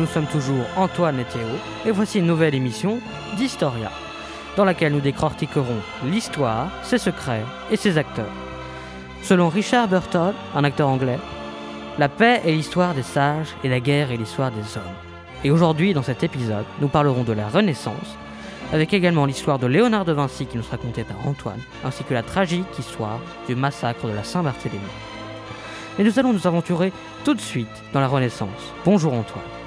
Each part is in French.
nous sommes toujours Antoine et Théo, et voici une nouvelle émission d'Historia, dans laquelle nous décortiquerons l'histoire, ses secrets et ses acteurs. Selon Richard Burton, un acteur anglais, la paix est l'histoire des sages et la guerre est l'histoire des hommes. Et aujourd'hui, dans cet épisode, nous parlerons de la Renaissance, avec également l'histoire de Léonard de Vinci qui nous sera contée par Antoine, ainsi que la tragique histoire du massacre de la Saint-Barthélemy. Et nous allons nous aventurer tout de suite dans la Renaissance. Bonjour Antoine.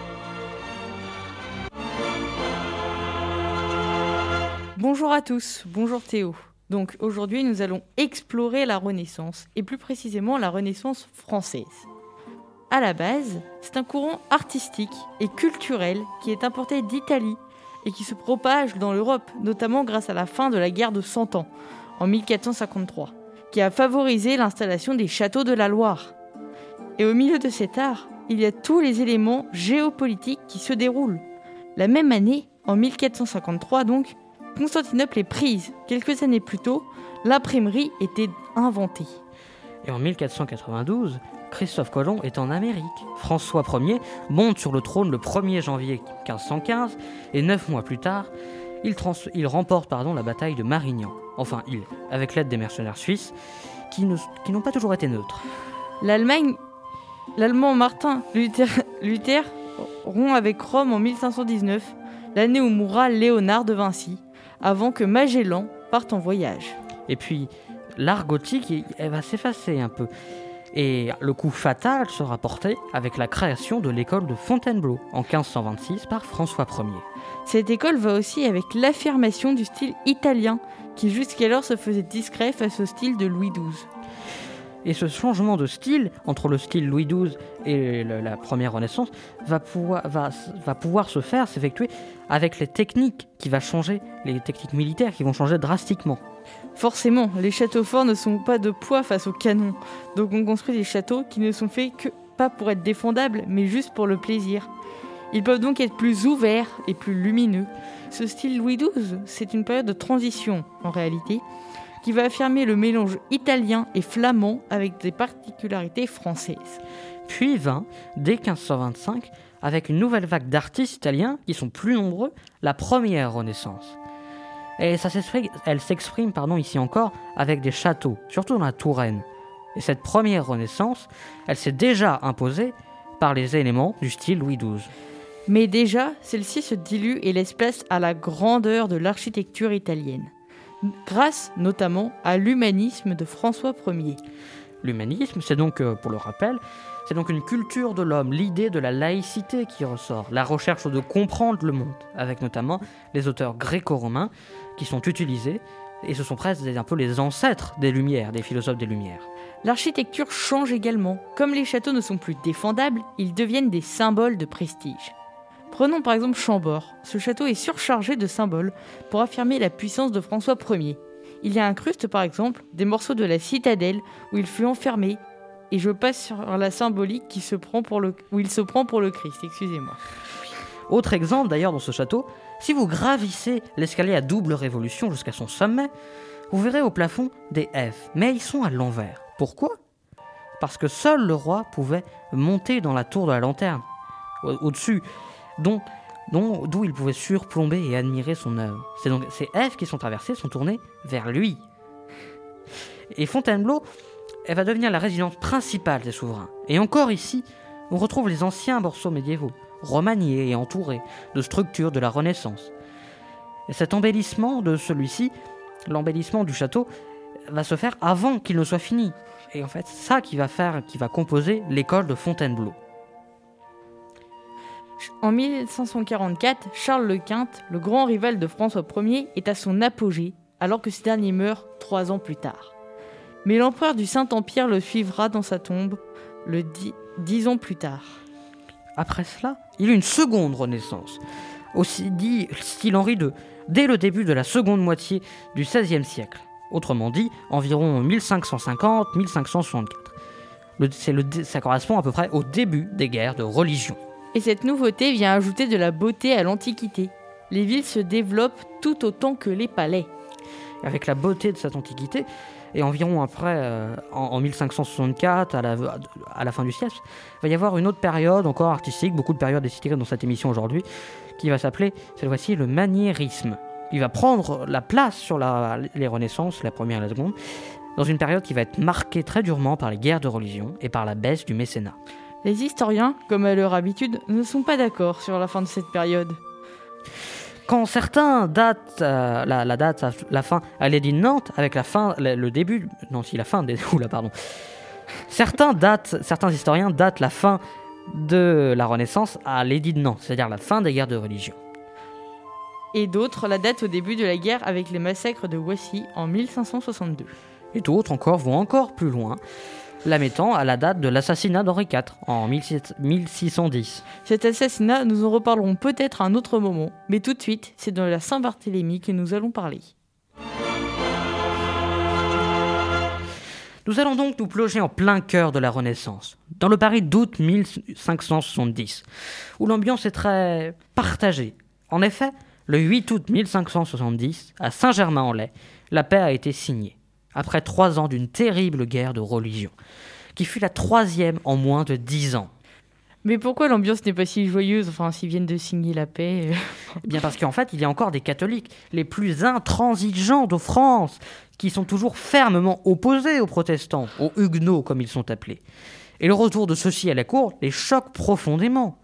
Bonjour à tous, bonjour Théo. Donc aujourd'hui nous allons explorer la Renaissance, et plus précisément la Renaissance française. À la base, c'est un courant artistique et culturel qui est importé d'Italie et qui se propage dans l'Europe, notamment grâce à la fin de la guerre de Cent Ans, en 1453, qui a favorisé l'installation des châteaux de la Loire. Et au milieu de cet art, il y a tous les éléments géopolitiques qui se déroulent. La même année, en 1453 donc, Constantinople est prise. Quelques années plus tôt, l'imprimerie était inventée. Et en 1492, Christophe Colomb est en Amérique. François Ier monte sur le trône le 1er janvier 1515 et neuf mois plus tard, il, il remporte pardon, la bataille de Marignan. Enfin, il, avec l'aide des mercenaires suisses qui n'ont pas toujours été neutres. L'Allemagne, l'Allemand Martin Luther, Luther rompt avec Rome en 1519, l'année où mourra Léonard de Vinci, avant que Magellan parte en voyage. Et puis, l'art gothique, elle va s'effacer un peu. Et le coup fatal sera porté avec la création de l'école de Fontainebleau en 1526 par François Ier. Cette école va aussi avec l'affirmation du style italien, qui jusqu'alors se faisait discret face au style de Louis XII. Et ce changement de style entre le style Louis XII et la première Renaissance va pouvoir, va, pouvoir se faire, s'effectuer avec les techniques qui vont changer, les techniques militaires qui vont changer drastiquement. Forcément, les châteaux forts ne sont pas de poids face aux canons, donc on construit des châteaux qui ne sont faits que pas pour être défendables, mais juste pour le plaisir. Ils peuvent donc être plus ouverts et plus lumineux. Ce style Louis XII, c'est une période de transition en réalité, qui va affirmer le mélange italien et flamand avec des particularités françaises. Puis vint, dès 1525, avec une nouvelle vague d'artistes italiens qui sont plus nombreux, la première Renaissance. Et ça elle s'exprime pardon, ici encore avec des châteaux, surtout dans la Touraine. Et cette première Renaissance, elle s'est déjà imposée par les éléments du style Louis XII. Mais déjà, celle-ci se dilue et laisse place à la grandeur de l'architecture italienne grâce notamment à l'humanisme de François Ier. L'humanisme, c'est donc, euh, pour le rappel, c'est donc une culture de l'homme, l'idée de la laïcité qui ressort, la recherche de comprendre le monde, avec notamment les auteurs gréco-romains qui sont utilisés, et ce sont presque un peu les ancêtres des Lumières, des philosophes des Lumières. L'architecture change également. Comme les châteaux ne sont plus défendables, ils deviennent des symboles de prestige. Prenons par exemple Chambord. Ce château est surchargé de symboles pour affirmer la puissance de François Ier. Il y a incruste par exemple des morceaux de la citadelle où il fut enfermé. Et je passe sur la symbolique qui se prend pour le, où il se prend pour le Christ, excusez-moi. Autre exemple d'ailleurs dans ce château, si vous gravissez l'escalier à double révolution jusqu'à son sommet, vous verrez au plafond des F, mais ils sont à l'envers. Pourquoi? Parce que seul le roi pouvait monter dans la tour de la lanterne. Au-dessus, dont d'où il pouvait surplomber et admirer son œuvre. C'est donc ces F qui sont traversées sont tournées vers lui. Et Fontainebleau, elle va devenir la résidence principale des souverains. Et encore ici, on retrouve les anciens morceaux médiévaux, remaniés et entourés de structures de la Renaissance. Et cet embellissement de celui-ci, l'embellissement du château, va se faire avant qu'il ne soit fini. Et en fait, ça qui va faire, qui va composer l'école de Fontainebleau. En 1544, Charles le Quint, le grand rival de François Ier, est à son apogée, alors que ce dernier meurt trois ans plus tard. Mais l'empereur du Saint-Empire le suivra dans sa tombe le dix, ans plus tard. Après cela, il eut une seconde renaissance, aussi dit style Henri II, dès le début de la seconde moitié du XVIe siècle. Autrement dit, environ 1550-1564. ça correspond à peu près au début des guerres de religion. Et cette nouveauté vient ajouter de la beauté à l'Antiquité. Les villes se développent tout autant que les palais. Avec la beauté de cette Antiquité, Et environ après, euh, en, en 1564, à la, fin du siècle, il va y avoir une autre période encore artistique, beaucoup de périodes citées dans cette émission aujourd'hui, qui va s'appeler cette fois-ci le maniérisme. Il va prendre la place sur les Renaissances, la première et la seconde, dans une période qui va être marquée très durement par les guerres de religion et par la baisse du mécénat. Les historiens, comme à leur habitude, ne sont pas d'accord sur la fin de cette période. Quand certains datent euh, la, la date, la fin à l'édit de Nantes avec la fin, le, début, non si la fin des, oula pardon. Certains datent, certains historiens datent la fin de la Renaissance à l'édit de Nantes, c'est-à-dire la fin des guerres de religion. Et d'autres la datent au début de la guerre avec les massacres de Wassy en 1562. Et d'autres encore vont encore plus loin, la mettant à la date de l'assassinat d'Henri IV en 16- 1610. Cet assassinat, nous en reparlerons peut-être à un autre moment, mais tout de suite, c'est de la Saint-Barthélemy que nous allons parler. Nous allons donc nous plonger en plein cœur de la Renaissance, dans le Paris d'août 1570, où l'ambiance est très partagée. En effet, le 8 août 1570, à Saint-Germain-en-Laye, la paix a été signée, après trois ans d'une terrible guerre de religion, qui fut la troisième en moins de dix ans. Mais pourquoi l'ambiance n'est pas si joyeuse, enfin s'ils viennent de signer la paix euh, Eh bien parce qu'en fait, il y a encore des catholiques, les plus intransigeants de France, qui sont toujours fermement opposés aux protestants, aux huguenots comme ils sont appelés. Et le retour de ceux-ci à la cour les choque profondément.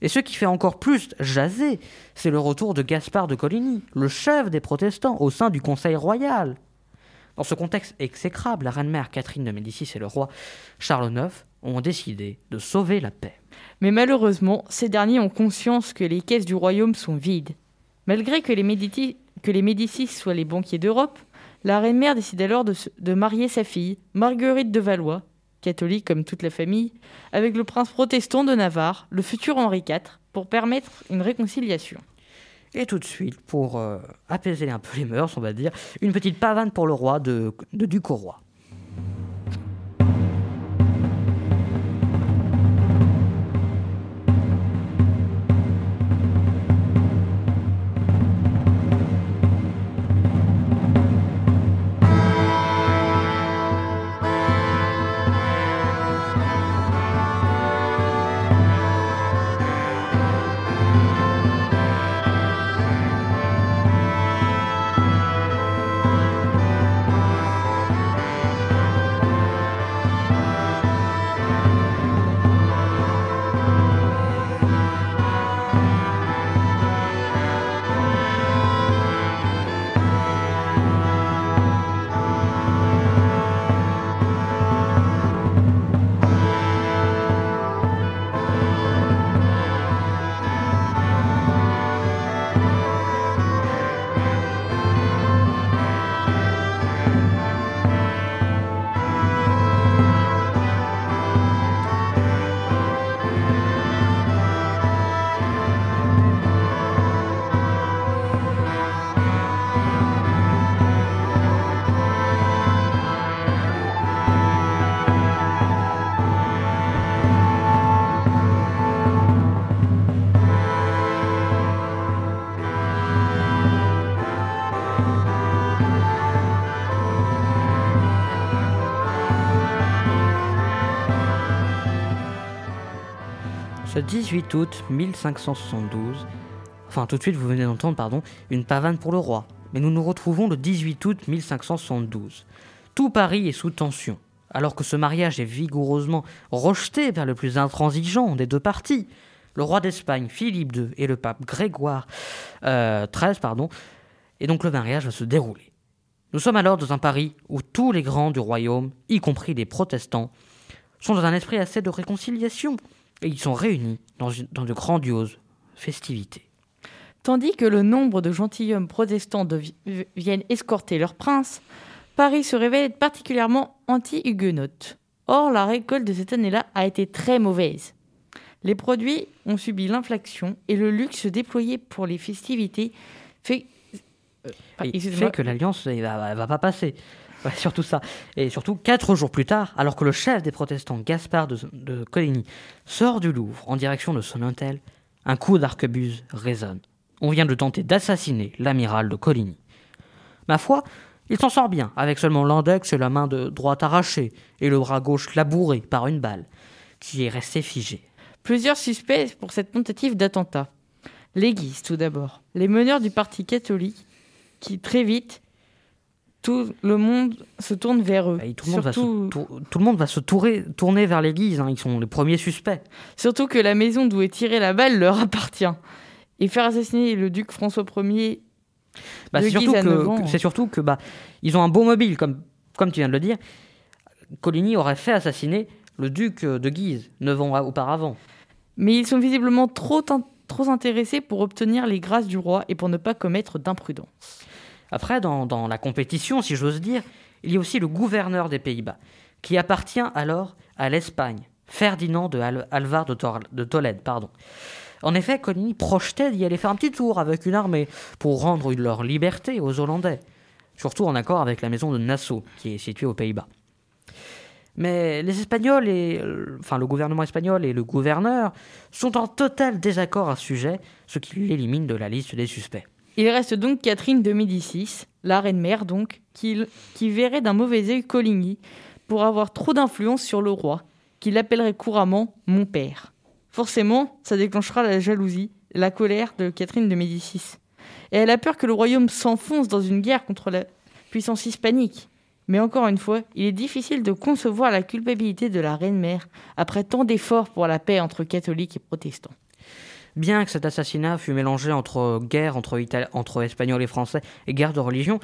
Et ce qui fait encore plus jaser, c'est le retour de Gaspard de Coligny, le chef des protestants au sein du Conseil royal. Dans ce contexte exécrable, la reine-mère Catherine de Médicis et le roi Charles IX ont décidé de sauver la paix. Mais malheureusement, ces derniers ont conscience que les caisses du royaume sont vides. Malgré que les, Médicis soient les banquiers d'Europe, la reine-mère décide alors de marier sa fille, Marguerite de Valois, catholique comme toute la famille, avec le prince protestant de Navarre, le futur Henri IV, pour permettre une réconciliation. Et tout de suite, pour euh, apaiser un peu les mœurs, on va dire, une petite pavane pour le roi de, de duc Ce 18 août 1572, enfin tout de suite vous venez d'entendre, pardon, une pavane pour le roi. Mais nous nous retrouvons le 18 août 1572. Tout Paris est sous tension, alors que ce mariage est vigoureusement rejeté par le plus intransigeant des deux parties. Le roi d'Espagne, Philippe II, et le pape Grégoire euh, XIII, pardon, et donc le mariage va se dérouler. Nous sommes alors dans un Paris où tous les grands du royaume, y compris les protestants, sont dans un esprit assez de réconciliation, et ils sont réunis dans, une- dans de grandioses festivités. Tandis que le nombre de gentilshommes protestants devi- viennent escorter leur prince, Paris se révèle être particulièrement anti-huguenote. Or, la récolte de cette année-là a été très mauvaise. Les produits ont subi l'inflation et le luxe déployé pour les festivités fait, euh, fait que l'alliance va, elle va pas passer. Surtout ça. Et surtout, quatre jours plus tard, alors que le chef des protestants, Gaspard de, Coligny, sort du Louvre en direction de son hôtel, un coup d'arquebuse résonne. On vient de tenter d'assassiner l'amiral de Coligny. Ma foi, Il s'en sort bien, avec seulement l'index et la main de droite arrachée, et le bras gauche labouré par une balle, qui est resté figé. Plusieurs suspects pour cette tentative d'attentat. Les Guises, tout d'abord. Les meneurs du parti catholique, qui très vite, tout le monde se tourne vers eux. Et tout, le monde Surtout- va se, tour- tout le monde va se tourer- tourner vers l'église, hein, ils sont les premiers suspects. Surtout que la maison d'où est tirée la balle leur appartient. Et faire assassiner le duc François Ier, Bah, c'est surtout Guise à que, 9 ans. que- c'est surtout que bah, ils ont un beau mobile, comme, comme tu viens de le dire. Coligny aurait fait assassiner le duc de Guise, 9 ans auparavant. mais ils sont visiblement trop intéressés pour obtenir les grâces du roi et pour ne pas commettre d'imprudence. Après, dans, la compétition, si j'ose dire, il y a aussi le gouverneur des Pays-Bas, qui appartient alors à l'Espagne, Ferdinand de Al- de Tolède. Pardon. En effet, Coligny projetait d'y aller faire un petit tour avec une armée pour rendre leur liberté aux Hollandais, surtout en accord avec la maison de Nassau, qui est située aux Pays-Bas. Mais les Espagnols et euh, enfin le gouvernement espagnol et le gouverneur sont en total désaccord à ce sujet, ce qui l'élimine de la liste des suspects. Il reste donc Catherine de Médicis, la reine-mère donc, qui, verrait d'un mauvais œil Coligny pour avoir trop d'influence sur le roi, qui l'appellerait couramment mon père. Forcément, ça déclenchera la jalousie, la colère de Catherine de Médicis. Et elle a peur que le royaume s'enfonce dans une guerre contre la puissance hispanique. Mais encore une fois, il est difficile de concevoir la culpabilité de la reine-mère après tant d'efforts pour la paix entre catholiques et protestants. Bien que cet assassinat fût mélangé entre guerre entre, Espagnols et Français et guerre de religion,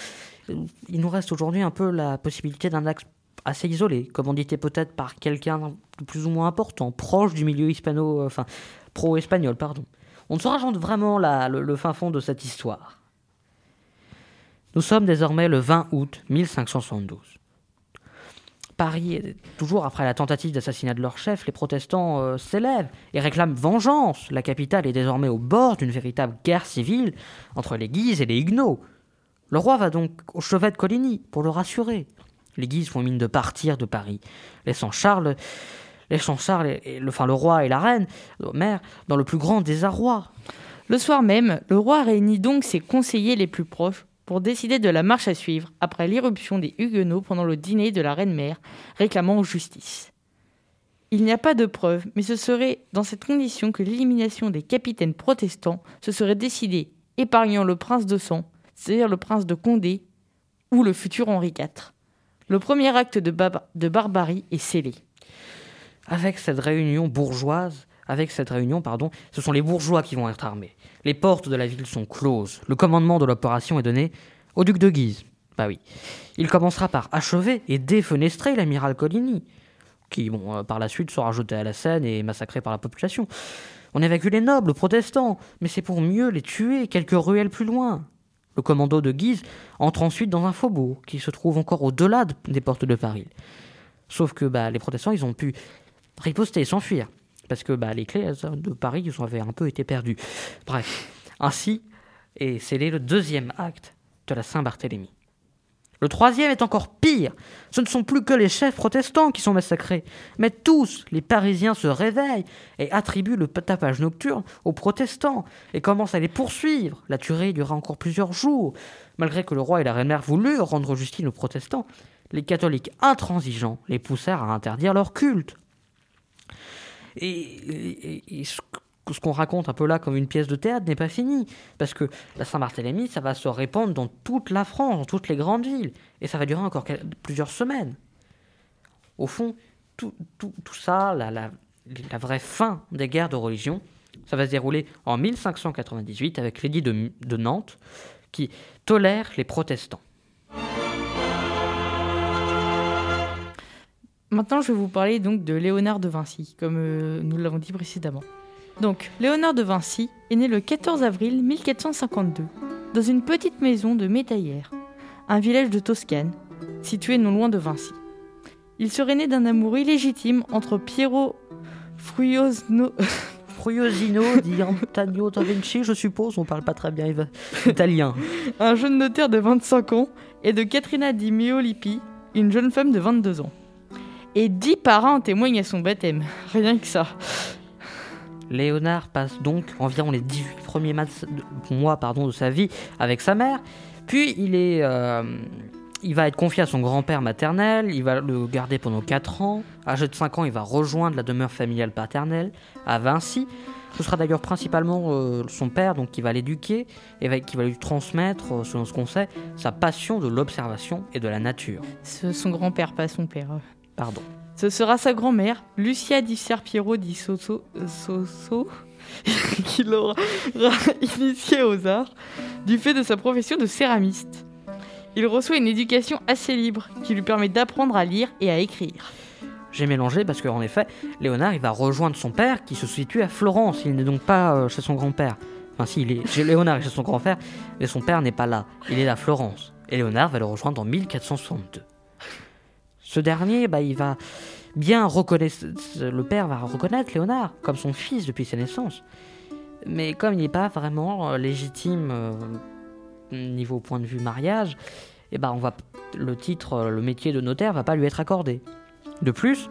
il nous reste aujourd'hui un peu la possibilité d'un axe assez isolé, commandité peut-être par quelqu'un de plus ou moins important, proche du milieu hispano, euh, enfin pro-espagnol, pardon. On ne saura jamais vraiment le fin fond de cette histoire. Nous sommes désormais le 20 août 1572. Paris, toujours après la tentative d'assassinat de leur chef, les protestants euh, s'élèvent et réclament vengeance. La capitale est désormais au bord d'une véritable guerre civile entre les Guises et les Huguenots. Le roi va donc au chevet de Coligny pour le rassurer. Les Guises font mine de partir de Paris, laissant Charles, laissant Charles le, enfin, le roi et la reine, la mère, dans le plus grand désarroi. Le soir même, le roi réunit donc ses conseillers les plus proches pour décider de la marche à suivre après l'irruption des Huguenots pendant le dîner de la reine-mère réclamant justice. Il n'y a pas de preuves, mais ce serait dans cette condition que l'élimination des capitaines protestants se serait décidée, épargnant le prince de sang, c'est-à-dire le prince de Condé ou le futur Henri IV. Le premier acte de barbarie est scellé. Avec cette réunion bourgeoise, avec cette réunion, pardon, ce sont les bourgeois qui vont être armés. Les portes de la ville sont closes. Le commandement de l'opération est donné au duc de Guise. Bah oui. Il commencera par achever et défenestrer l'amiral Coligny, qui, euh, par la suite sera jeté à la Seine et massacré par la population. On évacue les nobles protestants, mais c'est pour mieux les tuer quelques ruelles plus loin. Le commando de Guise entre ensuite dans un faubourg qui se trouve encore au-delà de- des portes de Paris. Sauf que bah, les protestants, ils ont pu riposter s'enfuir. Parce que bah, les clés de Paris ils avaient un peu été perdues. Bref, ainsi est scellé le deuxième acte de la Saint-Barthélemy. Le troisième est encore pire. Ce ne sont plus que les chefs protestants qui sont massacrés, mais tous les Parisiens se réveillent et attribuent le tapage nocturne aux protestants et commencent à les poursuivre. La tuerie dura encore plusieurs jours. Malgré que le roi et la reine-mère voulurent rendre justice aux protestants, les catholiques intransigeants les poussèrent à interdire leur culte. Et, ce qu'on raconte un peu là comme une pièce de théâtre n'est pas fini, parce que la Saint-Barthélemy, ça va se répandre dans toute la France, dans toutes les grandes villes, et ça va durer encore plusieurs semaines. Au fond, tout, ça, la, vraie fin des guerres de religion, ça va se dérouler en 1598 avec l'édit de Nantes, qui tolère les protestants. Maintenant, je vais vous parler donc de Léonard de Vinci, comme euh, nous l'avons dit précédemment. Donc, Léonard de Vinci est né le 14 avril 1452 dans une petite maison de Métaillère, un village de Toscane, situé non loin de Vinci. Il serait né d'un amour illégitime entre Piero Fruiosno, Fruiosino di Antonio da Vinci, je suppose, on parle pas très bien italien. un jeune notaire de 25 ans, et de Catrina di Meolippi, une jeune femme de 22 ans. Et dix parrains en témoignent à son baptême, rien que ça. Léonard passe donc environ les 18 premiers mois pardon, de sa vie avec sa mère, puis il est, euh, il va être confié à son grand-père maternel, il va le garder pendant 4 ans. Âgé de 5 ans, il va rejoindre la demeure familiale paternelle à Vinci. Ce sera d'ailleurs principalement euh, son père donc qui va l'éduquer et va- qui va lui transmettre, euh, selon ce qu'on sait, sa passion de l'observation et de la nature. Ce- son grand-père, pas son père. Pardon. Ce sera sa grand-mère, Lucia di Serpiero di Soso, Soso, qui l'aura initié aux arts du fait de sa profession de céramiste. Il reçoit une éducation assez libre qui lui permet d'apprendre à lire et à écrire. J'ai mélangé parce qu'en effet, Léonard il va rejoindre son père qui se situe à Florence. Il n'est donc pas euh, chez son grand-père. Enfin, si, il est chez Léonard est chez son grand-père, mais son père n'est pas là. Il est à Florence. Et Léonard va le rejoindre en 1462. Ce dernier, bah, il va bien reconnaître. Le père va reconnaître Léonard comme son fils depuis sa naissance. Mais comme il n'est pas vraiment euh, légitime euh, niveau point de vue mariage, et ben on le titre, euh, le métier de notaire va pas lui être accordé. De plus,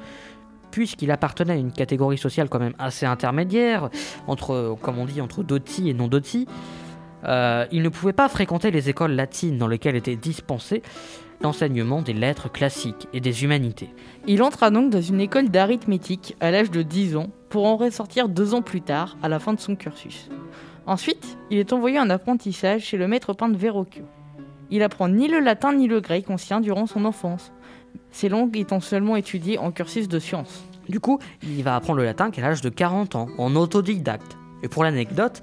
puisqu'il appartenait à une catégorie sociale quand même assez intermédiaire, entre, comme on dit, entre doti et non doti, euh, il ne pouvait pas fréquenter les écoles latines dans lesquelles était dispensé l'enseignement des lettres classiques et des humanités. Il entra donc dans une école d'arithmétique à l'âge de 10 ans pour en ressortir deux ans plus tard à la fin de son cursus. Ensuite, il est envoyé en apprentissage chez le maître peintre Verrocchio. Il apprend ni le latin ni le grec ancien durant son enfance, ces langues étant seulement étudiées en cursus de sciences. Du coup, il va apprendre le latin qu'à l'âge de 40 ans, en autodidacte. Et pour l'anecdote,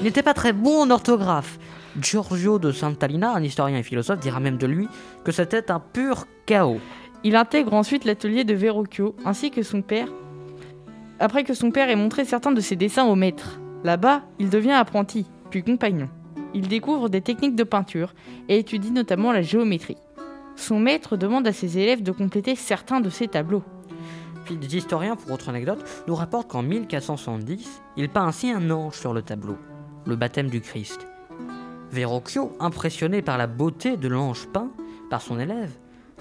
il n'était pas très bon en orthographe. Giorgio de Santalina, un historien et philosophe, dira même de lui que c'était un pur chaos. Il intègre ensuite l'atelier de Verrocchio ainsi que son père, après que son père ait montré certains de ses dessins au maître. Là-bas, il devient apprenti, puis compagnon. Il découvre des techniques de peinture et étudie notamment la géométrie. Son maître demande à ses élèves de compléter certains de ses tableaux. Puis des historiens, pour autre anecdote, nous rapportent qu'en 1470, il peint ainsi un ange sur le tableau, le baptême du Christ. Verrocchio, impressionné par la beauté de l'ange peint par son élève,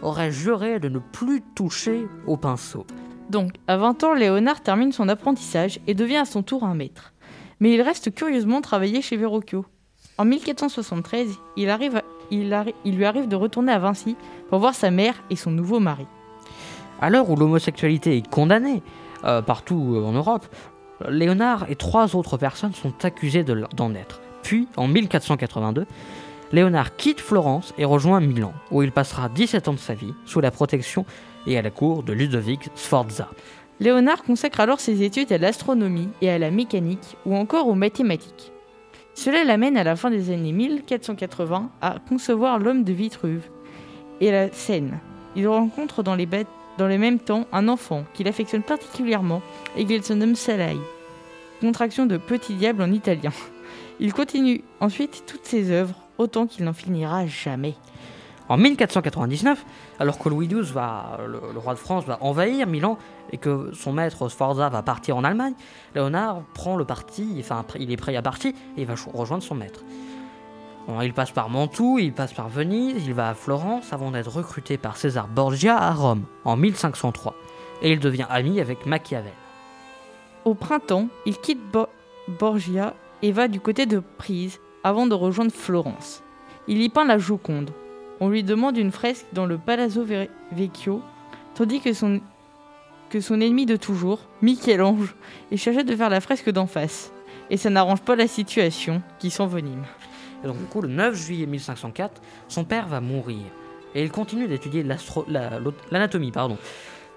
aurait juré de ne plus toucher au pinceau. Donc, à 20 ans, Léonard termine son apprentissage et devient à son tour un maître. Mais il reste curieusement travailler chez Verrocchio. En 1473, il, arrive à- il, arri- il lui arrive de retourner à Vinci pour voir sa mère et son nouveau mari. À l'heure où l'homosexualité est condamnée euh, partout euh, en Europe, Léonard et trois autres personnes sont accusées de d'en être. Puis, en 1482, Léonard quitte Florence et rejoint Milan, où il passera 17 ans de sa vie sous la protection et à la cour de Ludovic Sforza. Léonard consacre alors ses études à l'astronomie et à la mécanique ou encore aux mathématiques. Cela l'amène à la fin des années 1480 à concevoir l'homme de Vitruve et la Seine. Il rencontre dans les, bêtes- dans le même temps un enfant qu'il affectionne particulièrement et qu'il se nomme Salai, contraction de petit diable en italien. Il continue ensuite toutes ses œuvres autant qu'il n'en finira jamais. En 1499, alors que Louis XII, va, le, roi de France, va envahir Milan et que son maître Sforza va partir en Allemagne, Léonard prend le parti, enfin il est prêt à partir et il va rejoindre son maître. Il passe par Mantoue, il passe par Venise, il va à Florence avant d'être recruté par César Borgia à Rome en 1503 et il devient ami avec Machiavel. Au printemps, il quitte Bo- Borgia et va du côté de Prise avant de rejoindre Florence. Il y peint la Joconde. On lui demande une fresque dans le Palazzo Ve- Vecchio, tandis que son, que son ennemi de toujours, Michel-Ange, est chargé de faire la fresque d'en face. Et ça n'arrange pas la situation, qui s'envenime. Et donc, le 9 juillet 1504, son père va mourir. Et il continue d'étudier l'anatomie. pardon.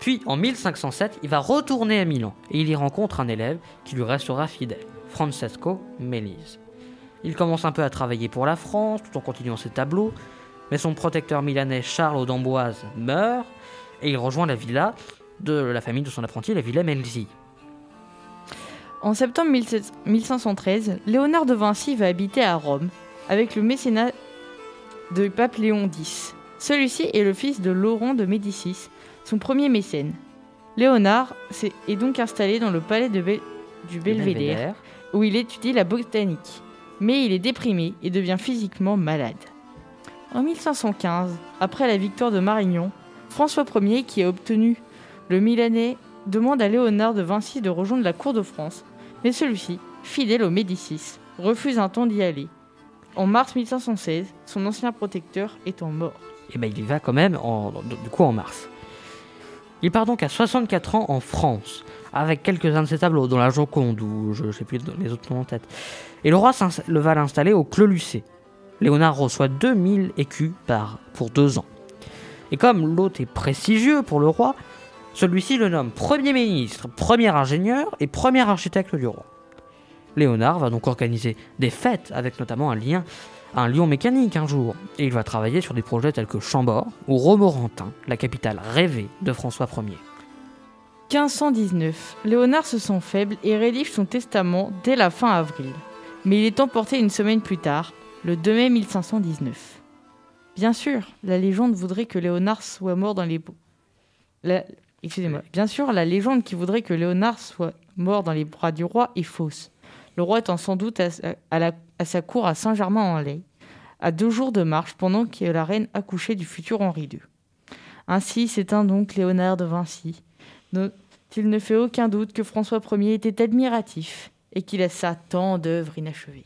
Puis, en 1507, il va retourner à Milan. Et il y rencontre un élève qui lui restera fidèle, Francesco Melise. Il commence un peu à travailler pour la France, tout en continuant ses tableaux. Mais son protecteur milanais Charles d'Amboise meurt. Et il rejoint la villa de la famille de son apprenti, la villa Melzi. En septembre 17- 1513, Léonard de Vinci va habiter à Rome avec le mécénat de pape Léon X. Celui-ci est le fils de Laurent de Médicis, son premier mécène. Léonard est donc installé dans le palais de du Belvédère où il étudie la botanique. Mais il est déprimé et devient physiquement malade. En 1515, après la victoire de Marignan, François Ier, qui a obtenu le Milanais, demande à Léonard de Vinci de rejoindre la cour de France, mais celui-ci, fidèle aux Médicis, refuse un temps d'y aller. En mars 1516, son ancien protecteur étant mort. Et ben il y va quand même en, du coup en mars. Il part donc à 64 ans en France, avec quelques-uns de ses tableaux, dont la Joconde, ou je ne sais plus les autres noms en tête. Et le roi le va l'installer au Clos. Léonard reçoit 2000 écus par, pour deux ans. Et comme l'hôte est prestigieux pour le roi, celui-ci le nomme Premier ministre, premier ingénieur et premier architecte du roi. Léonard va donc organiser des fêtes avec notamment un lien un lion mécanique un jour, et il va travailler sur des projets tels que Chambord ou Romorantin, la capitale rêvée de François Ier. 1519, Léonard se sent faible et rédige son testament dès la fin avril. Mais il est emporté une semaine plus tard, le 2 mai 1519. Bien sûr, la légende voudrait que Léonard soit mort dans les... Excusez-moi. Bien sûr, la légende qui voudrait que Léonard soit mort dans les bras du roi est fausse. Le roi étant sans doute à, sa cour à Saint-Germain-en-Laye, à deux jours de marche pendant que la reine accouchait du futur Henri II. Ainsi s'éteint donc Léonard de Vinci, dont il ne fait aucun doute que François Ier était admiratif et qu'il laissa tant d'œuvres inachevées.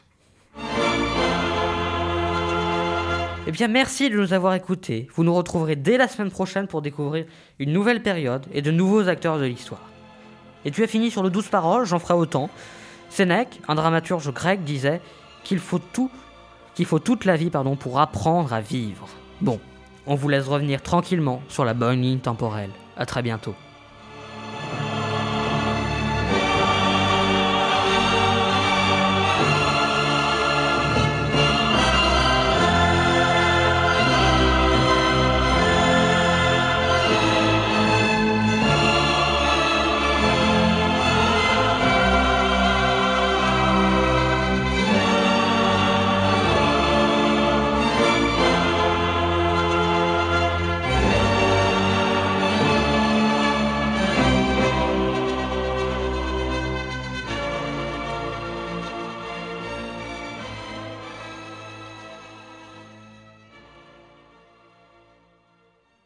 Eh bien, merci de nous avoir écoutés. Vous nous retrouverez dès la semaine prochaine pour découvrir une nouvelle période et de nouveaux acteurs de l'histoire. Et tu as fini sur le douze paroles, j'en ferai autant. Sénèque, un dramaturge grec, disait qu'il faut tout, qu'il faut toute la vie pour apprendre à vivre. Bon, on vous laisse revenir tranquillement sur la bonne ligne temporelle. À très bientôt.